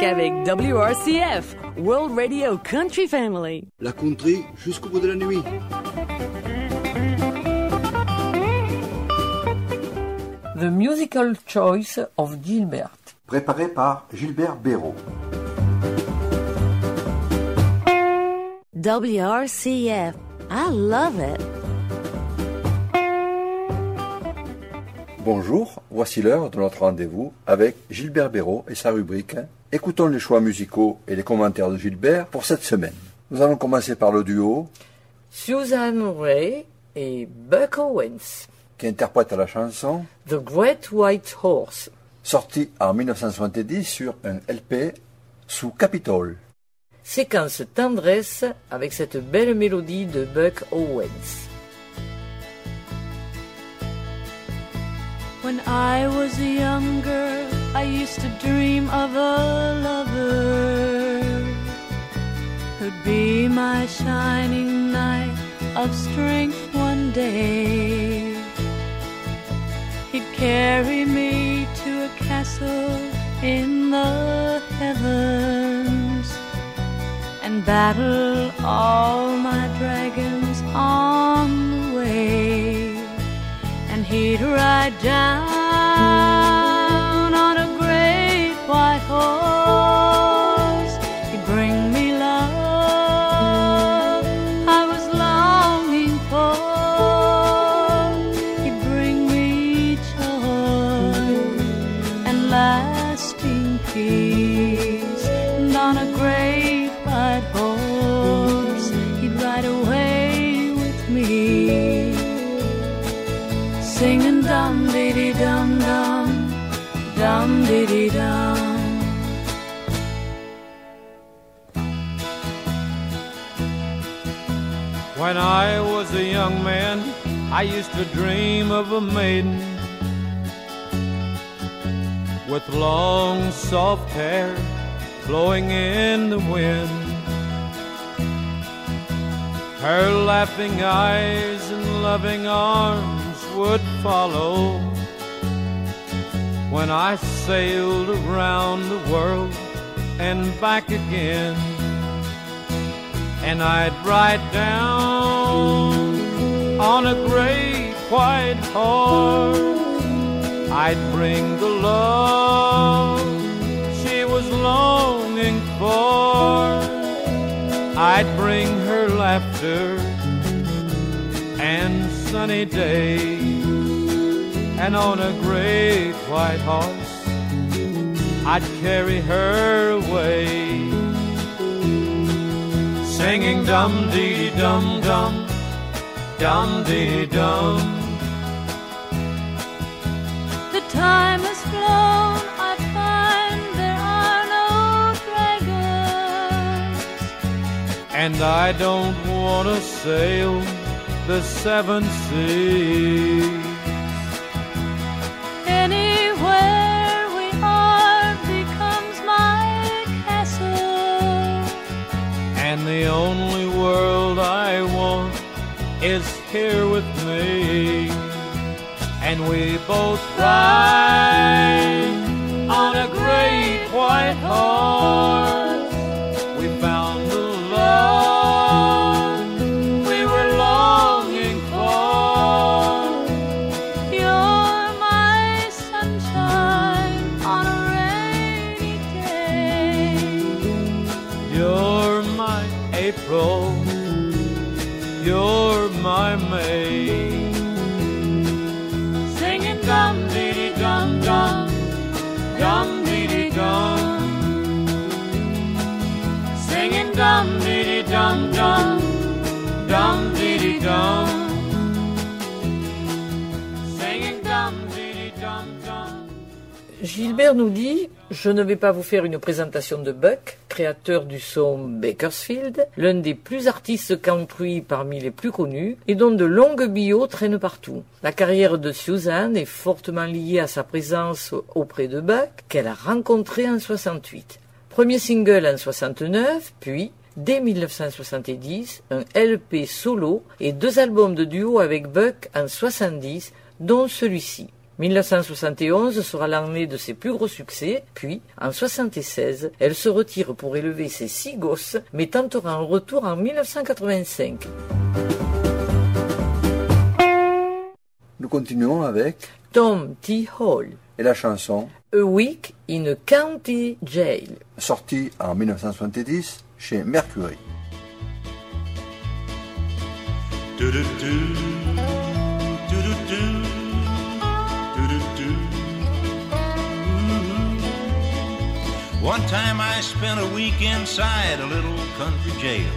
musique avec WRCF, World Radio Country Family. La country jusqu'au bout de la nuit. The Musical Choice of Gilbert. Préparé par Gilbert Béraud. WRCF. I love it. Bonjour, voici l'heure de notre rendez-vous avec Gilbert Béraud et sa rubrique. Écoutons les choix musicaux et les commentaires de Gilbert pour cette semaine. Nous allons commencer par le duo Susan Ray et Buck Owens. qui interprète la chanson The Great White Horse. sortie en 1970 sur un LP sous Capitol. Séquence tendresse avec cette belle mélodie de Buck Owens. When I was a young girl, I used to dream of a lover who'd be my shining knight of strength one day. He'd carry me to a castle in the heavens and battle all my dragons on the way and he'd ride down white soft hair blowing in the wind. Her laughing eyes and loving arms would follow when I sailed around the world and back again and I'd ride down on a great white horse. I'd bring the love for. I'd bring her laughter and sunny days, and on a great white horse, I'd carry her away singing dum dee dum dum, dum dee dum. And I don't want to sail the seven seas. Anywhere we are becomes my castle. And the only world I want is here with me. And we both ride on a great white horse. You're my April. You're my May. Singing dum dee dum dum, dum dee dum. Singing dum dee dum dum, dum dee dum. Gilbert nous dit Je ne vais pas vous faire une présentation de Buck, créateur du son Bakersfield, l'un des plus artistes country parmi les plus connus, et dont de longues bios traînent partout. La carrière de Susan est fortement liée à sa présence auprès de Buck, qu'elle a rencontré en 68. Premier single en 69, puis, dès 1970, un LP solo et deux albums de duo avec Buck en 70, dont celui-ci. 1971 sera l'année de ses plus gros succès, puis en 76, elle se retire pour élever ses six gosses, mais tentera un retour en 1985. Nous continuons avec Tom T. Hall, et la chanson A Week in a County Jail. sortie en 1970 chez Mercury. One time I spent a week inside a little country jail,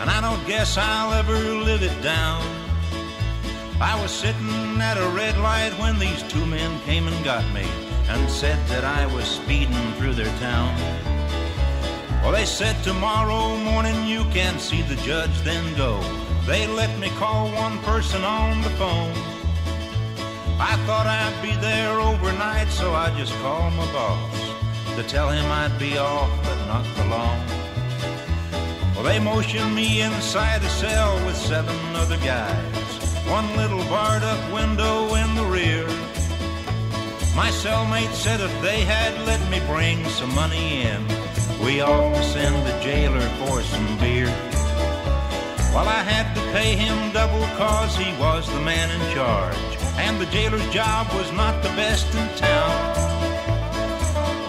and I don't guess I'll ever live it down. I was sitting at a red light when these two men came and got me and said that I was speeding through their town. Well, they said tomorrow morning you can see the judge, then go. They let me call one person on the phone. I thought I'd be there overnight, so I just called my boss to tell him I'd be off, but not for long. Well, they motioned me inside a cell with seven other guys. One little barred up window in the rear. My cellmate said if they had let me bring some money in, we ought to send the jailer for some beer. Well, I had to pay him double cause he was the man in charge, and the jailer's job was not the best in town.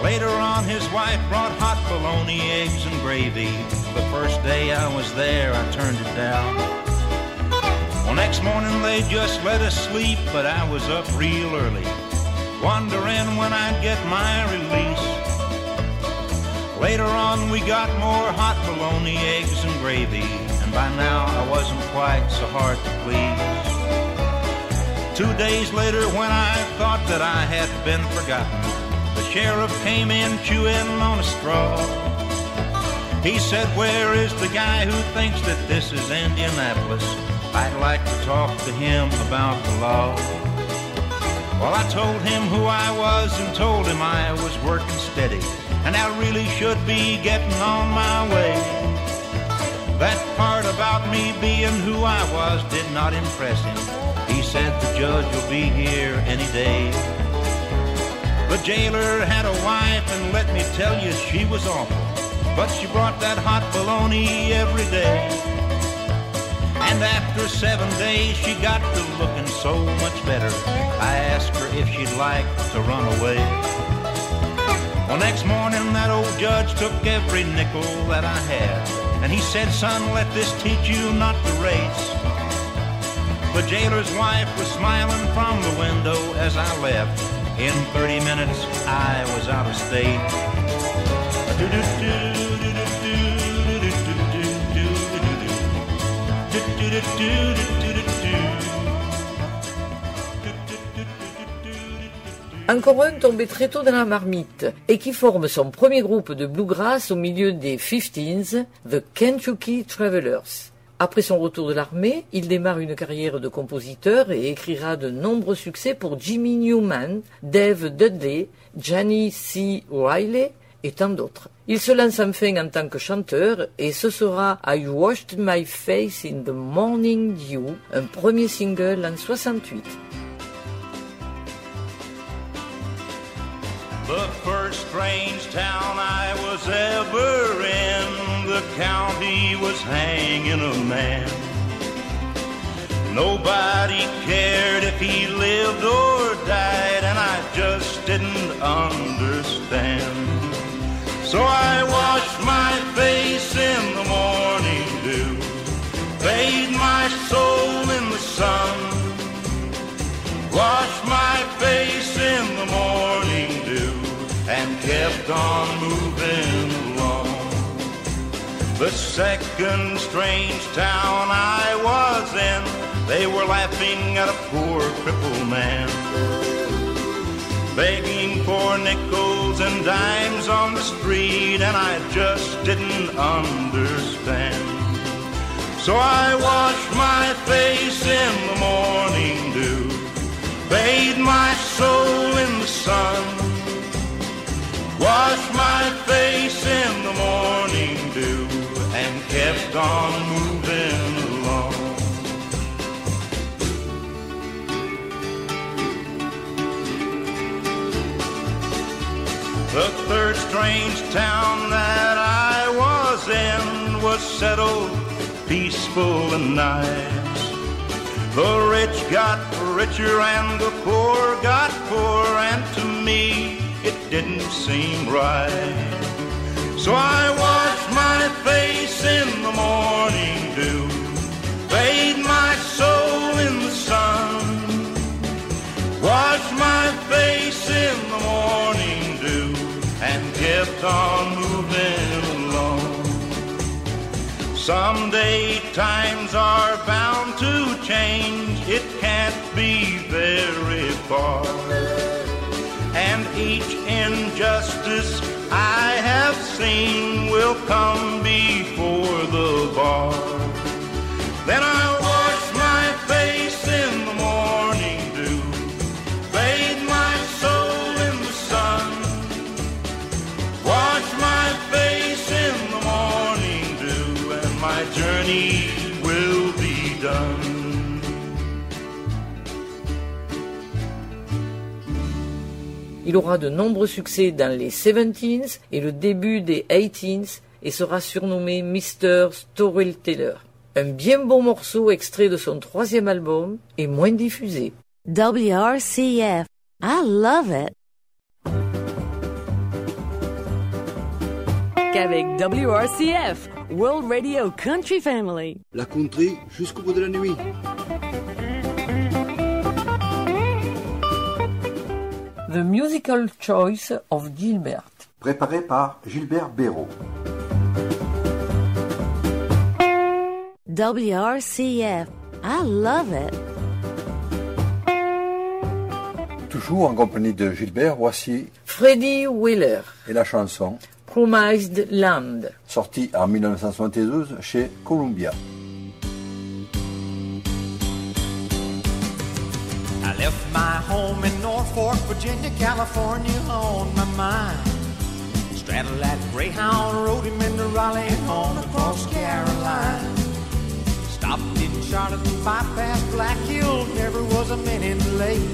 Later on, his wife brought hot bologna, eggs, and gravy. The first day I was there, I turned it down. Well, next morning they just let us sleep, but I was up real early, wondering when I'd get my release. Later on, we got more hot bologna, eggs, and gravy, and by now I wasn't quite so hard to please. Two days later, when I thought that I had been forgotten, sheriff came in chewing on a straw. He said, Where is the guy who thinks that this is Indianapolis? I'd like to talk to him about the law. Well, I told him who I was and told him I was working steady, and I really should be getting on my way. That part about me being who I was did not impress him. He said the judge will be here any day. The jailer had a wife, and let me tell you, she was awful. But she brought that hot bologna every day. And after seven days, she got to looking so much better. I asked her if she'd like to run away. Well, next morning, that old judge took every nickel that I had. And he said, Son, let this teach you not to race. The jailer's wife was smiling from the window as I left. In 30 minutes, I was out of state. Encore un tombé très tôt dans la marmite et qui forme son premier groupe de bluegrass au milieu des 15s, The Kentucky Travelers. Après son retour de l'armée, il démarre une carrière de compositeur et écrira de nombreux succès pour Jimmy Newman, Dave Dudley, Johnny C. Riley et tant d'autres. Il se lance enfin en tant que chanteur et ce sera I Washed My Face in the Morning Dew, un premier single en 68. The first strange town I was ever in, the county was hanging a man. Nobody cared if he lived or died, and I just didn't understand. Kept on moving along. The second strange town I was in, they were laughing at a poor crippled man begging for nickels and dimes on the street, and I just didn't understand. So I washed my face in the morning dew, bathed my soul in the sun, Washed my face in the morning dew and kept on moving along. The third strange town that I was in was settled, peaceful and nice. The rich got richer and the poor got poor, and to me didn't seem right. So I washed my face in the morning dew, bathed my soul in the sun, washed my face in the morning dew, and kept on moving along. Someday times are bound to change, it can't be very far. Injustice I have seen will come before the bar. Then I Il aura de nombreux succès dans les 17s et le début des 18s et sera surnommé Mr. Storyteller. Un bien beau morceau extrait de son troisième album et moins diffusé. WRCF. I love it. Qu'avec WRCF, World Radio Country Family. La country jusqu'au bout de la nuit. The Musical Choice of Gilbert. Préparé par Gilbert Béraud. WRCF. I love it. Toujours en compagnie de Gilbert, voici Freddie Wheeler, et la chanson, Promised Land. sortie en 1972 chez Columbia. Left my home in Norfolk, Virginia, California on my mind. Straddled that Greyhound, rode him into Raleigh and on across Carolina. Stopped in Charlotte bypassed Black Hill, never was a minute late.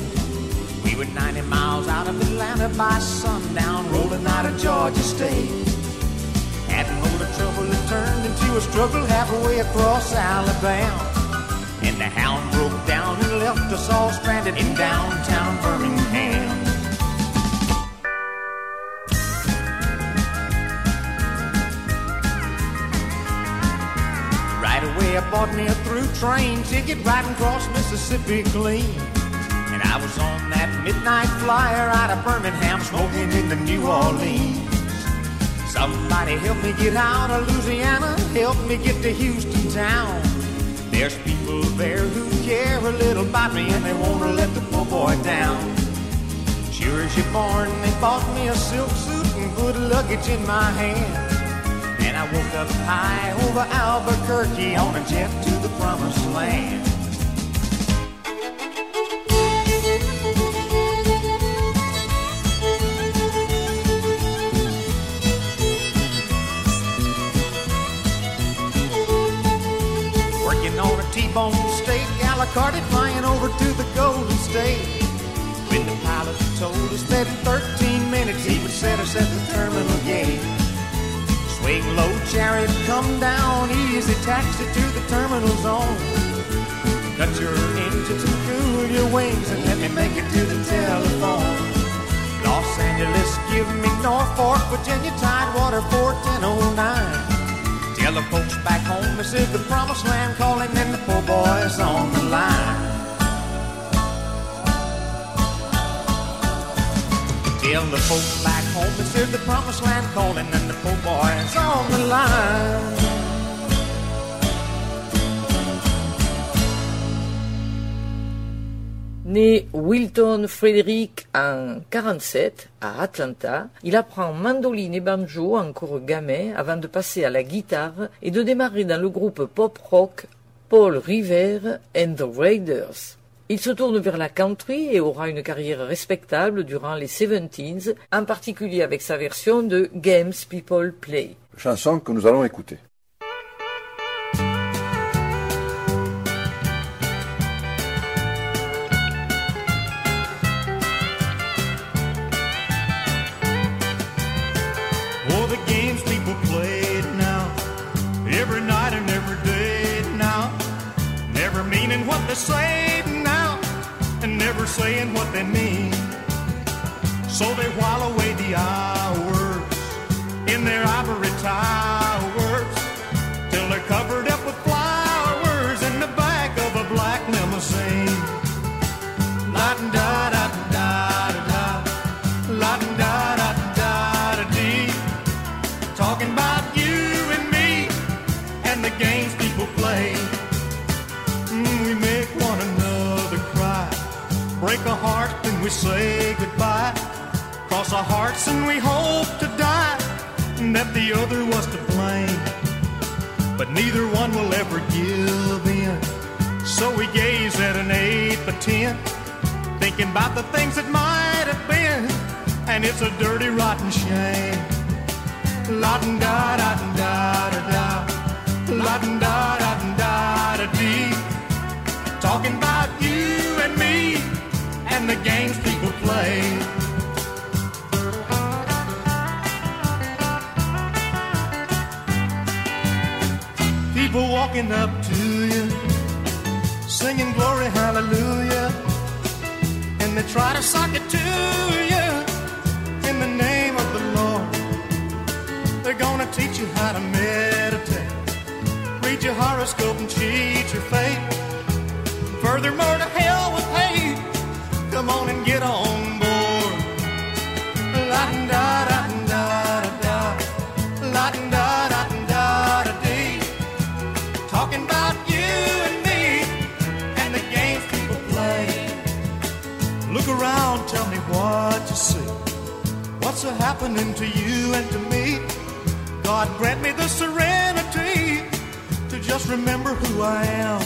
We were 90 miles out of Atlanta by sundown, rolling out of Georgia State. Had a load of trouble, it turned into a struggle halfway across Alabama. And the left us all stranded in downtown Birmingham. Right away, I bought me a through train ticket riding across Mississippi clean. And I was on that midnight flyer out of Birmingham, smoking in the New Orleans. Somebody help me get out of Louisiana, help me get to Houston town. There's people there who care a little about me and they wanna let the poor boy down. Sure as you're born, they bought me a silk suit and put luggage in my hand. And I woke up high over Albuquerque on a jet to the promised land. T-bone steak, a flying over to the Golden State. When the pilot told us that in 13 minutes he would set us at the terminal gate. Swing low, chariot, come down, easy taxi to the terminal zone. Cut your engines and cool your wings and let me make it to the telephone. Los Angeles, give me Norfolk, Virginia, Tidewater, 41009. This is the promised land calling and the poor boys on the line. Tell the folks back home this is the promised land calling and the poor boys on the line. Né Wilton Frederick en 47 à Atlanta, il apprend mandoline et banjo encore gamin avant de passer à la guitare et de démarrer dans le groupe pop-rock Paul Revere and the Raiders. Il se tourne vers la country et aura une carrière respectable durant les 70s, en particulier avec sa version de Games People Play. Chanson que nous allons écouter. Saying what they mean. So they while away the hours in their ivory towers till they're covered up with flowers in the back of a black limousine. La da da da da da, la da da da da dee. Talking about you and me and the games people play. Break a heart, then we say goodbye. Cross our hearts and we hope to die, and that the other was to blame. But neither one will ever give in. So we gaze at an eight by ten, thinking about the things that might have been, and it's a dirty, rotten shame. La da da da da da la da da da da da. Talking and the games people play. People walking up to you, singing glory hallelujah, and they try to sock it to you in the name of the Lord. They're gonna teach you how to meditate, read your horoscope and cheat your fate. Furthermore, to hell on and get on board. La da da da da da, la da da da da dee. Talking about you and me and the games people play. Look around, tell me what you see. What's happening to you and to me? God grant me the serenity to just remember who I am.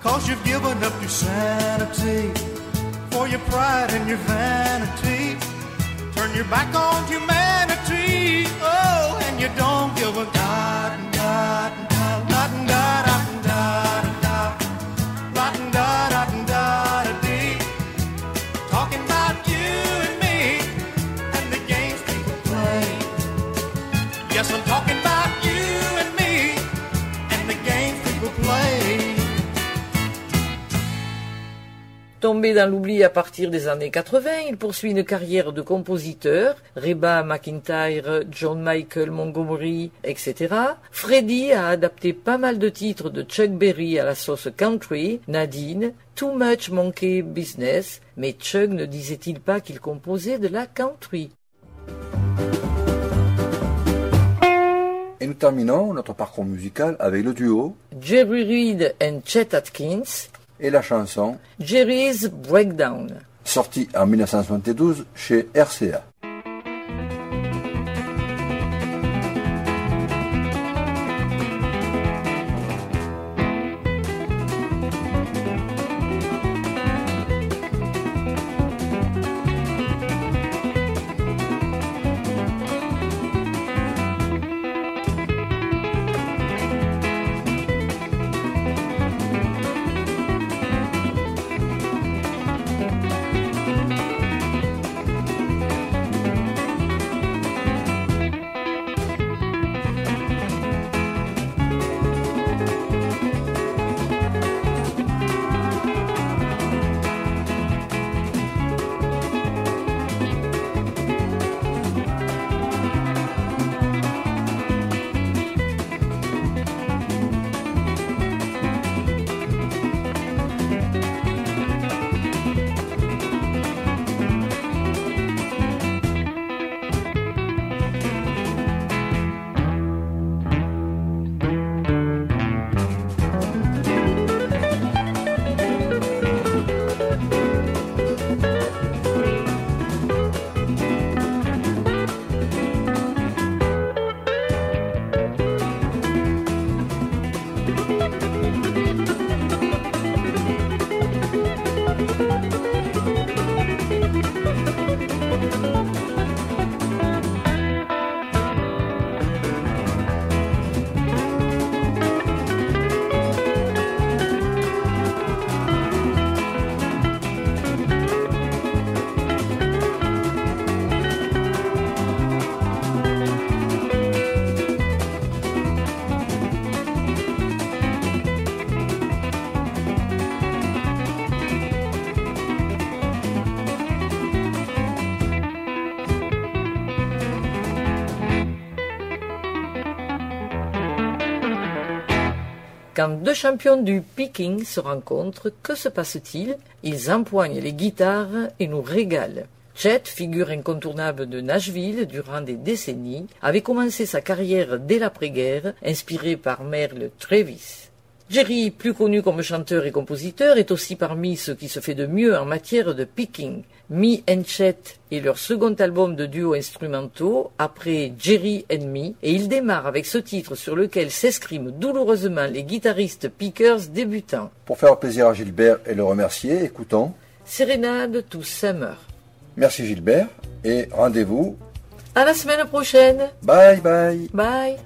Cause you've given up your sanity your pride and your vanity. Turn your back on humanity. Oh, and you don't give a god, god, god, Tombé dans l'oubli à partir des années 80, il poursuit une carrière de compositeur, Reba McIntyre, John Michael Montgomery, etc. Freddie a adapté pas mal de titres de Chuck Berry à la sauce country, Nadine, Too Much Monkey Business, mais Chuck ne disait-il pas qu'il composait de la country? Et nous terminons notre parcours musical avec le duo. Jerry Reed and Chet Atkins, et la chanson Jerry's Breakdown. sortie en 1972 chez RCA. Quand deux champions du picking se rencontrent, que se passe-t-il? Ils empoignent les guitares et nous régalent. Chet, figure incontournable de Nashville durant des décennies, avait commencé sa carrière dès l'après-guerre, inspiré par Merle Travis. Jerry, plus connu comme chanteur et compositeur, est aussi parmi ceux qui se fait de mieux en matière de picking. Me and Chet est leur second album de duo instrumentaux après Jerry and Me, et il démarre avec ce titre sur lequel s'escriment douloureusement les guitaristes pickers débutants. Pour faire plaisir à Gilbert et le remercier, écoutons. Sérénade to Summer. Merci Gilbert et rendez-vous. À la semaine prochaine. Bye bye. Bye.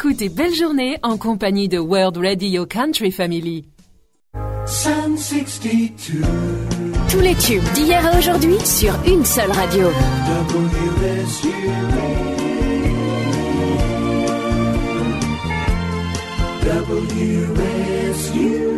Écoute et belle journée en compagnie de World Radio Country Family. Sun 62. Tous les tubes d'hier à aujourd'hui sur une seule radio. WSU. WSU.